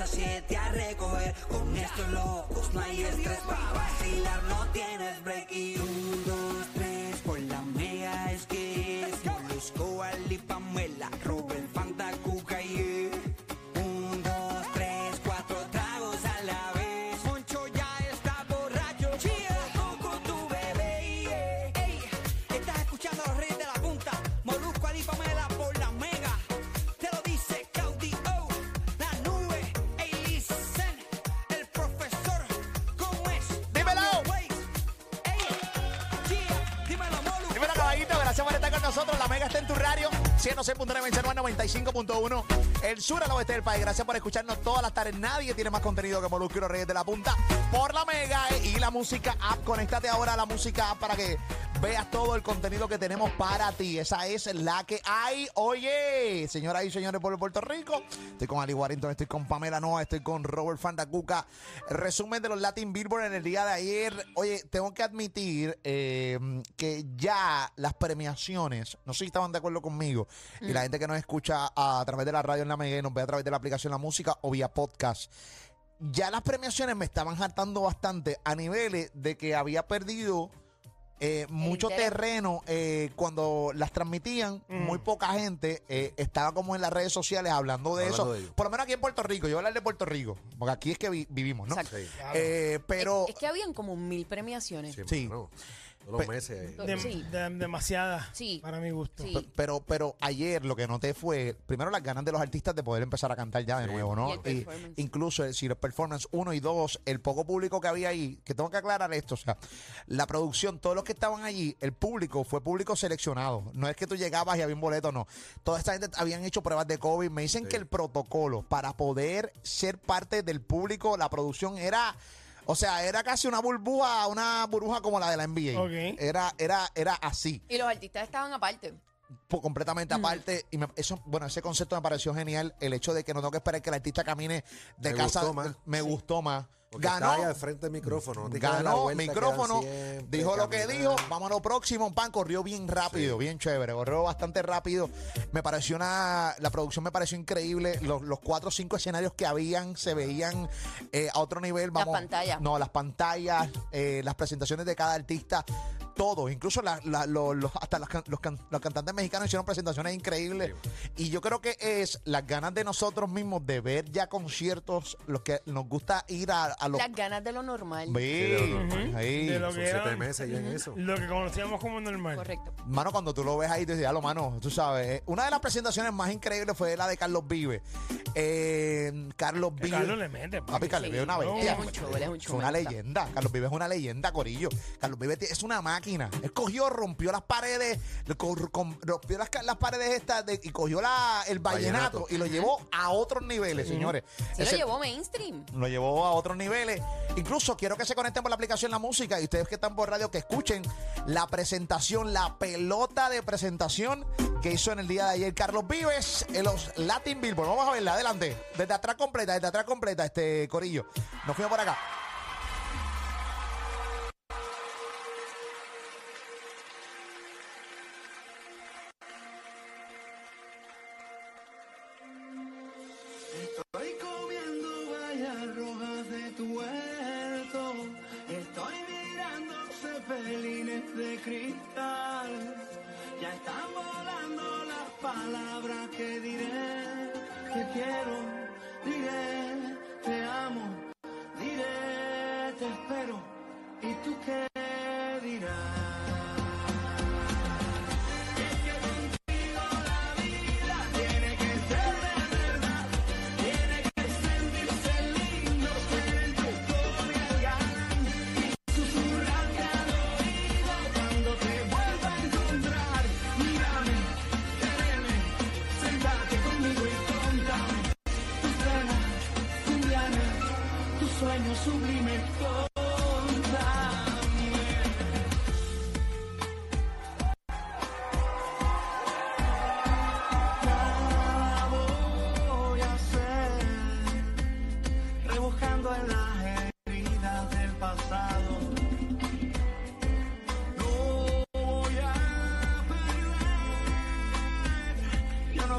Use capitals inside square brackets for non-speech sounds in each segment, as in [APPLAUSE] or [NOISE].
A 7 a recoger. Con estos locos no hay estrés para vacilar, no tienes break. Y gracias por estar con nosotros. La Mega está en tu radio. 106.9, 95.1. El sur al oeste del país. Gracias por escucharnos todas las tardes. Nadie tiene más contenido que Molusco Reyes de la Punta por la Mega y la música app. Conéctate ahora a la música app para que veas todo el contenido que tenemos para ti. Esa es la que hay. Oye, señoras y señores por Puerto Rico. Estoy con Ali Warrington, estoy con Pamela Noa, estoy con Robert Fandacuca. Resumen de los Latin Billboard en el día de ayer. Oye, tengo que admitir eh, que ya las premiaciones, no sé si estaban de acuerdo conmigo, y la gente que nos escucha a, través de la radio en la Mega y nos ve a través de la aplicación La Música o vía podcast. Ya las premiaciones me estaban hartando bastante a niveles de que había perdido eh, mucho interés. terreno eh, cuando las transmitían, muy poca gente eh, estaba como en las redes sociales hablando de Hablando eso. de. Por lo menos aquí en Puerto Rico, yo voy a hablar de Puerto Rico, porque aquí es que vi- vivimos, ¿no? Exacto. Sí. Eh, pero Es, es que habían como mil premiaciones. Sí. Los Pe- meses. Do- Dem- sí. dem- demasiada Sí. para mi gusto. Sí. Pero, pero ayer lo que noté fue, primero las ganas de los artistas de poder empezar a cantar ya de Sí. nuevo, ¿no? Y el performance. incluso el, si los performance uno y dos, el poco público que había ahí, que tengo que aclarar esto, o sea, la producción, todos los que estaban allí, el público fue público seleccionado. No es que tú llegabas y había un boleto, no. Toda esta gente habían hecho pruebas de COVID. Me dicen Sí. que el protocolo para poder ser parte del público, la producción era... O sea, era casi una burbuja, una burbuja como la de la NBA. Ok. Era, era, era así Y los artistas estaban aparte. po- completamente aparte y me- eso bueno ese concepto me pareció genial el hecho de que no tengo que esperar que el artista camine de Me casa gustó más. me gustó más Porque ganó. está ahí al frente del micrófono. ganó vuelta, micrófono. siempre dijo lo que dijo. Vamos a lo próximo pan. Corrió bien rápido Sí. bien chévere. Corrió bastante rápido. Me pareció una la producción me pareció increíble. Los, los cuatro o cinco escenarios que habían se veían eh, a otro nivel. Las pantallas. no las pantallas eh, las presentaciones de cada artista todo, incluso la- la- lo- los- hasta los, los can- los cantantes mexicanos hicieron presentaciones increíbles. Y yo creo que es las ganas de nosotros mismos de ver ya conciertos, los que nos gusta ir a, a los. Las ganas de lo normal. Sí, de lo normal. ahí. De lo Son que siete meses ya en eso. Lo que conocíamos como normal. Correcto. Mano, cuando tú lo ves ahí, tú dices, lo mano, tú sabes. eh, Una de las presentaciones más increíbles fue la de Carlos Vive. Eh, Carlos Vive. Carlos le mete. papi. Papi, Carlos Sí. Vive es una bestia. Es un show, él es un show, Es una leyenda. Carlos Vive es una leyenda, Corillo. Carlos Vive es una máquina. Él cogió, rompió las paredes, le co- com- rompió las, ca- las paredes estas de- y cogió la, el vallenato, Vallenato. y lo llevó a otros niveles, señores. Sí, Ese- lo llevó mainstream. lo llevó a otros niveles. Incluso quiero que se conecten por la aplicación La Música y ustedes que están por radio que escuchen la presentación, la pelota de presentación que hizo en el día de ayer Carlos Vives en los Latin Billboard. Vamos a verla, adelante. Desde atrás completa, desde atrás completa, este Corillo. Nos fuimos por acá. muero, ¿y tú qué dirás?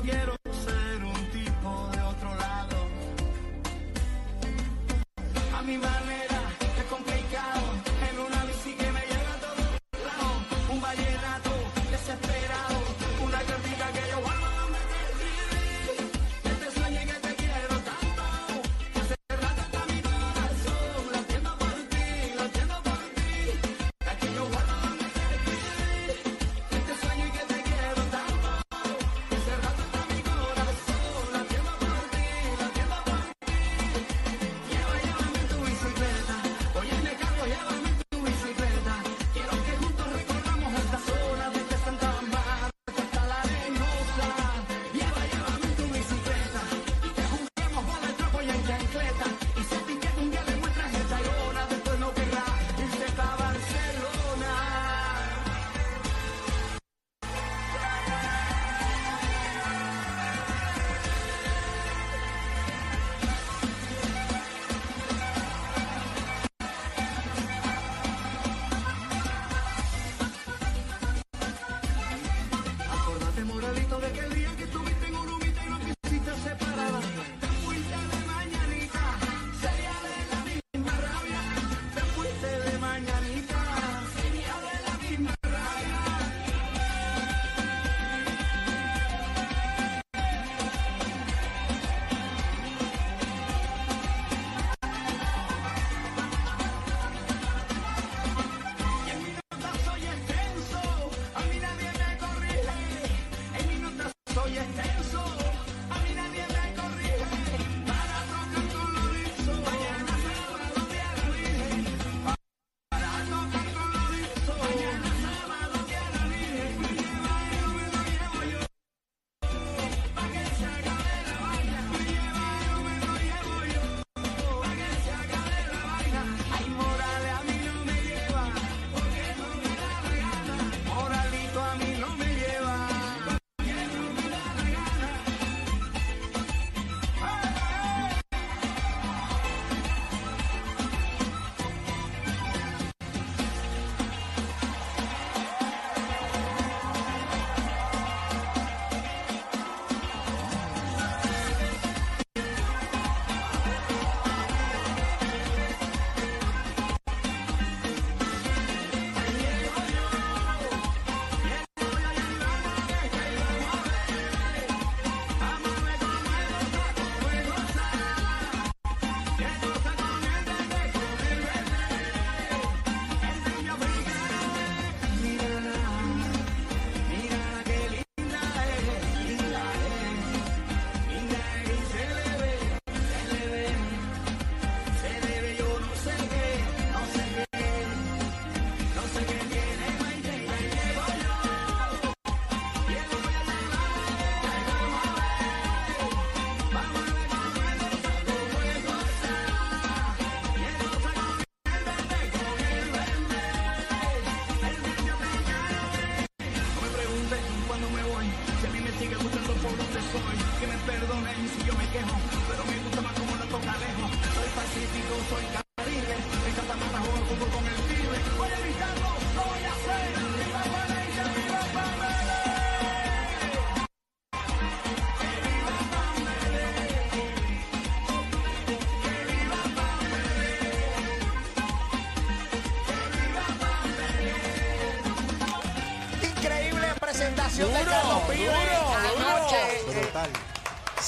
quiero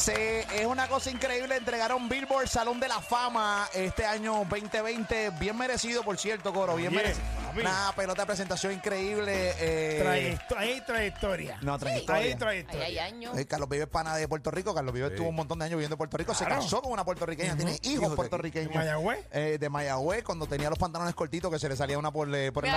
Sí, es una cosa increíble. Entregaron Billboard Salón de la Fama este año 2020. Bien merecido, por cierto, Coro. Bien merecido. Una pelota de presentación increíble. Eh, Trayecto- hay trayectoria. no, Hay trayectoria. trayectoria. Ahí hay años. Eh, Carlos Vives pana de Puerto Rico. Carlos Vives estuvo un montón de años viviendo en Puerto Rico. Se Claro. casó con una puertorriqueña. Tiene hijos de puertorriqueños. ¿De Mayagüez? Eh, de Mayagüez, cuando tenía los pantalones cortitos que se le salía una por, le- por el.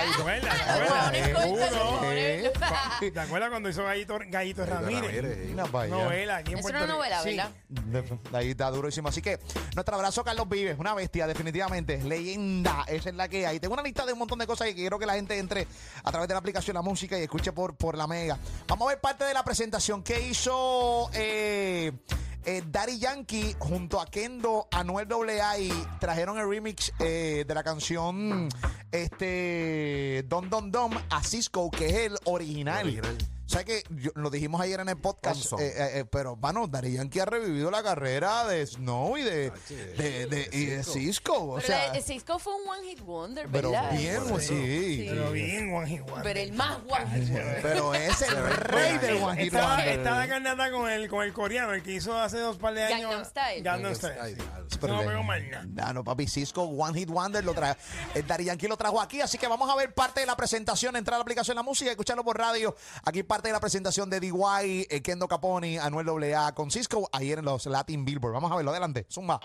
¿Te acuerdas cuando hizo Gallito, Gallito Ramírez? Ramírez, Mira pa' allá. Novela aquí en Es Puerto una Rico. novela, Sí. ¿verdad? De- Ahí está durísimo. Así que nuestro abrazo a Carlos Vives, una bestia, definitivamente. Leyenda, esa es la que hay. Tengo una lista de un montón de cosas y quiero que la gente entre a través de la aplicación La Música y escuche por, por la Mega. Vamos a ver parte de la presentación que hizo eh, eh, Daddy Yankee junto a Kendo, Anuel AA y trajeron el remix eh, de la canción este Don Don Dom a Cisco, que es el original. original. ¿Sabes que Lo dijimos ayer en el podcast, Thompson. eh, eh, eh, pero, mano, Daddy Yankee ha revivido la carrera de Snow y de, de, de- y de Cisco. O Pero sea, Cisco fue un one hit wonder, pero ¿verdad? bien, Bueno, sí. Pero bien, Juan Juan. Pero el más one hit wonder. Pero es el rey del One Hit Estaba, Wonder. estaba carnata con el, con el coreano, el que hizo hace dos par de años. Gangnam Style. Gangnam Style. Sí. No pegó más nada. Ah, no, papi, Cisco, One Hit Wonder, lo trae. El Daddy Yankee lo trajo aquí, así que vamos a ver parte de la presentación, entrar a la aplicación de la música, escucharlo por radio. Aquí parte de la presentación de DY, eh, Kendo Caponi, Anuel AA con Cisco, ayer en los Latin Billboard. Vamos a verlo, adelante, zumba.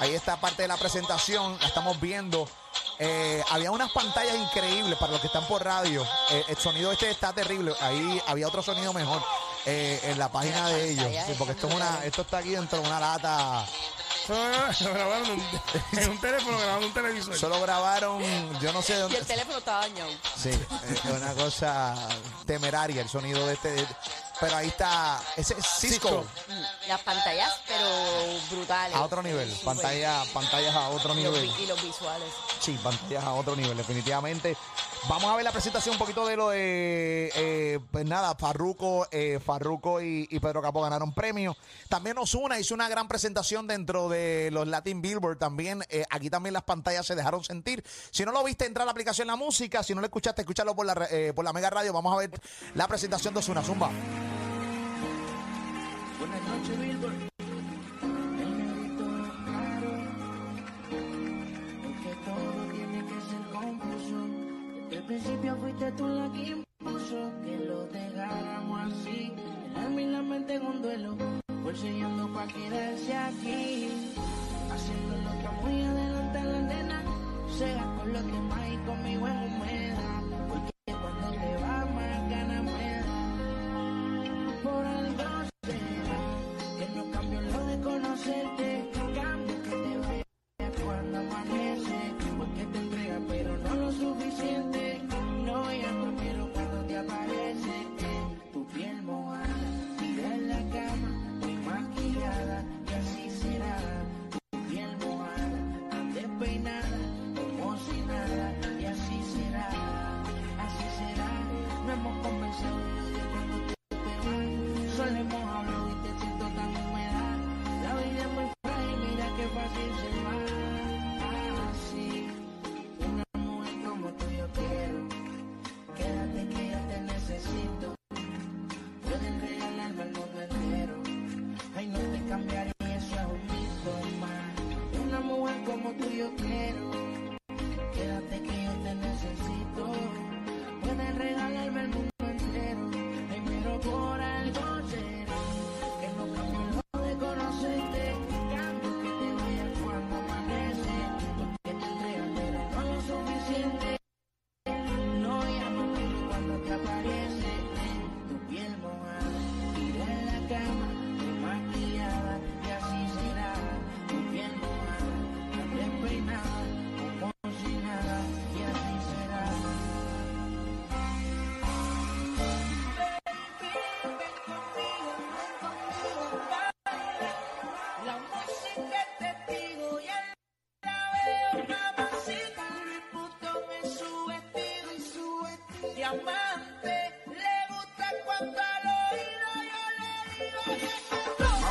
Ahí está parte de la presentación, la estamos viendo. Eh, había unas pantallas increíbles para los que están por radio. Eh, el sonido este está terrible. Ahí había otro sonido mejor eh, en la página de ellos. Sí, porque esto es una, esto está aquí dentro de una lata. Eso lo grabaron en un- en un teléfono, grabando un televisor. Solo grabaron, yo no sé de Y dónde. el teléfono estaba dañado. Sí, es una cosa temeraria el sonido de este. Pero ahí está, ese es Cisco. Cisco. Mm, Las pantallas, pero brutales. A otro nivel, Súper. pantalla, pantallas a otro nivel. Y los visuales. Sí, pantallas a otro nivel, definitivamente. Vamos a ver la presentación un poquito de lo de, eh, pues nada, Farruco, eh, y, Pedro Capó ganaron premios. También Osuna hizo una gran presentación dentro de los Latin Billboard. También eh, aquí también las pantallas se dejaron sentir. Si no lo viste, entra a la aplicación La Música. Si no lo escuchaste, escúchalo por la, por la Mega Radio. Vamos a ver la presentación de Osuna. Zumba. Buenas noches, Billboard. Fuiste tú la que impuso que lo dejáramos así. El alma en un duelo. Bolsillando pa' quedarse aquí. Haciendo lo que muy adelante la nena. Sea con los demás y conmigo en yo quiero.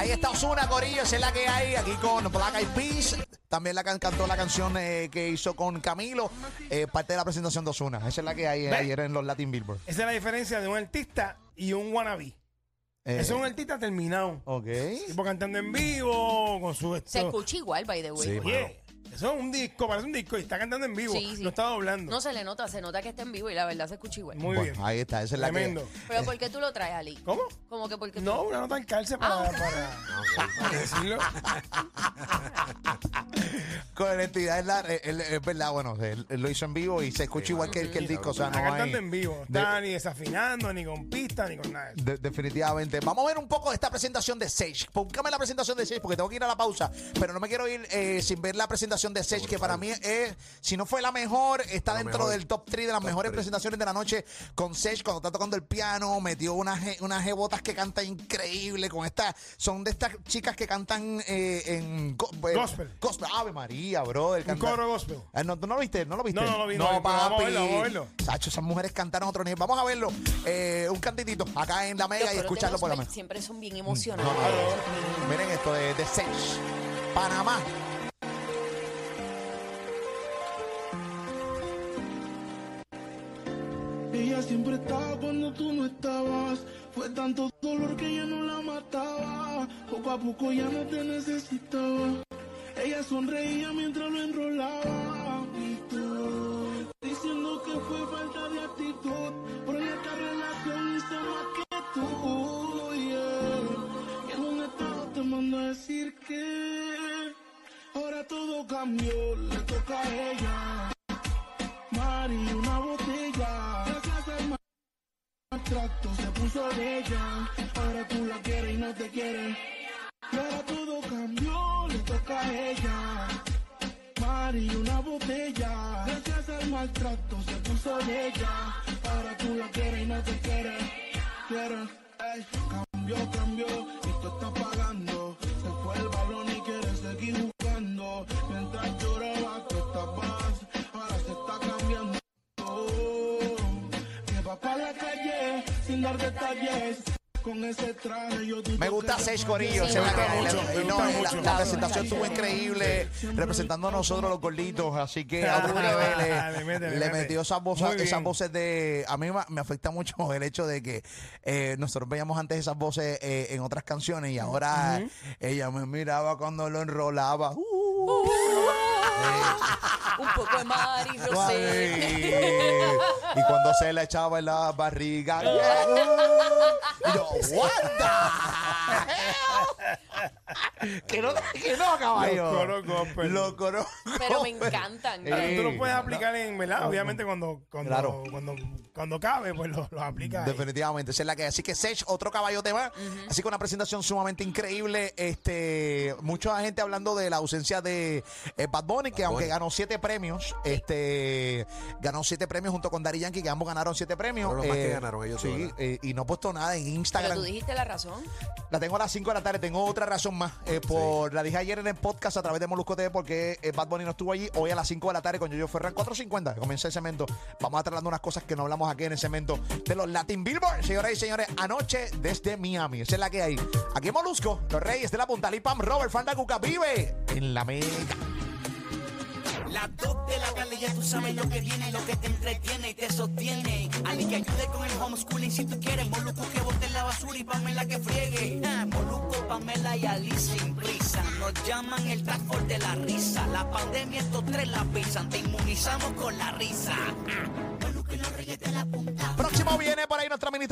Ahí está Osuna, Corillo, esa es la que hay aquí con Black Eyed Peas. También la can- cantó la canción eh, que hizo con Camilo, eh, parte de la presentación de Osuna. Esa es la que hay eh, ayer en los Latin Billboard. Esa es la diferencia de un artista y un wannabe. Eh, Ese es un artista terminado. Ok. Tipo cantando en vivo, con su esto. Se escucha igual, by the way. Sí, Oye, eso es un disco, parece un disco y está cantando en vivo. Sí, sí. No está doblando. No se le nota, se nota que está en vivo y la verdad se escucha igual. Muy Bueno, bien. ahí está, esa es la Tremendo. que Pero ¿por qué tú lo traes, Ali? ¿Cómo? Como que porque No, tú... una nota calce para, Ah. para, para decirlo. [LAUGHS] con honestidad es, la- él- es verdad, bueno, él, él lo hizo en vivo y se escucha igual que, el- que el disco, o sea, no Está cantando hay... en vivo. de- Está ni desafinando, ni con pista, ni con nada. de eso. de- definitivamente. Vamos a ver un poco de esta presentación de Sage. Póngame la presentación de Sage porque tengo que ir a la pausa. Pero no me quiero ir eh, sin ver la presentación de Sage, que para mí es, si no fue la mejor, está La dentro mejor. del top 3 de las Top mejores presentaciones de la noche con Sage cuando está tocando el piano. Metió unas, unas jebotas que canta increíble con esta. Son de estas chicas que cantan eh, en go- eh, Gospel. Gospel. Ave María, bro. Un coro gospel. Eh, ¿no, ¿Tú no lo viste? ¿No lo viste? No, no lo vi, no vi, pero vamos a verlo, vamos a verlo. Sacho, esas mujeres cantaron otro nivel. Vamos a verlo. Eh, un cantitito acá en la mega y escucharlo por la mega. Siempre son bien No, emocionantes. no, no. Miren esto de, de Sage. Panamá. Siempre estaba cuando tú no estabas. Fue tanto dolor que ya no la mataba. Poco a poco ya no te necesitaba. Ella sonreía mientras lo enrolaba. Diciendo que fue falta de actitud. Sin dar detalles. Con ese traje yo dudo Me gusta Sage Corillo. Sí, se gusta que- mucho, y me no, gusta la, mucho. la presentación estuvo increíble, representando a nosotros los gorditos, así que a otros [LAUGHS] niveles Le mete, le le mete. metió esas voces, Muy bien. esas voces de. A mí ma- me afecta mucho [LAUGHS] el hecho de que eh, nosotros veíamos antes esas voces eh, en otras canciones y ahora ella me miraba cuando lo enrolaba. Uh, [LAUGHS] Un poco de Mari Rosé. Y cuando se le echaba en la barriga. [LAUGHS] Y yo, what the [LAUGHS] Que no, que no, caballo. Los. Los coros Pero me gospel. encantan. Eh, Tú lo puedes aplicar en, ¿verdad? Obviamente cuando, cuando, Claro. cuando, cuando cabe, pues lo, lo aplicas. ahí. Definitivamente, esa es la que hay. Así que Sech, otro caballote más. Así que una presentación sumamente increíble. Este, mucha gente hablando de la ausencia de eh, Bad Bunny, que aunque ganó siete premios, este, ganó siete premios junto con Daddy Yankee, que ambos ganaron siete premios. Fueron los más que ganaron ellos Sí, dos, eh, y no he puesto nada en Pero Instagram. tú dijiste la razón. La tengo a las 5 de la tarde. Tengo otra razón más. eh, por La dije ayer en el podcast a través de Molusco TV porque eh, Bad Bunny no estuvo allí. Hoy a las 5 de la tarde con Yoyo Ferran 4.50. Comienza el cemento. Vamos a tratar unas cosas que no hablamos aquí en el cemento de los Latin Billboard. Señoras y señores, anoche desde Miami. Esa es la que hay. Aquí en Molusco, los reyes de la punta. Lipam, Robert, Fanda Cuca, vive en la mega. Las dos de la tarde ya tú sabes lo que viene, lo que te entretiene y te sostiene. Ali que ayude con el homeschooling si tú quieres. Moluco que bote la basura y Pamela que friegue. Ah, Moluco, Pamela y Ali sin pizza. Nos llaman el force de la risa. La pandemia estos tres la pisan. Te inmunizamos con la risa. Próximo viene por ahí nuestra ministra.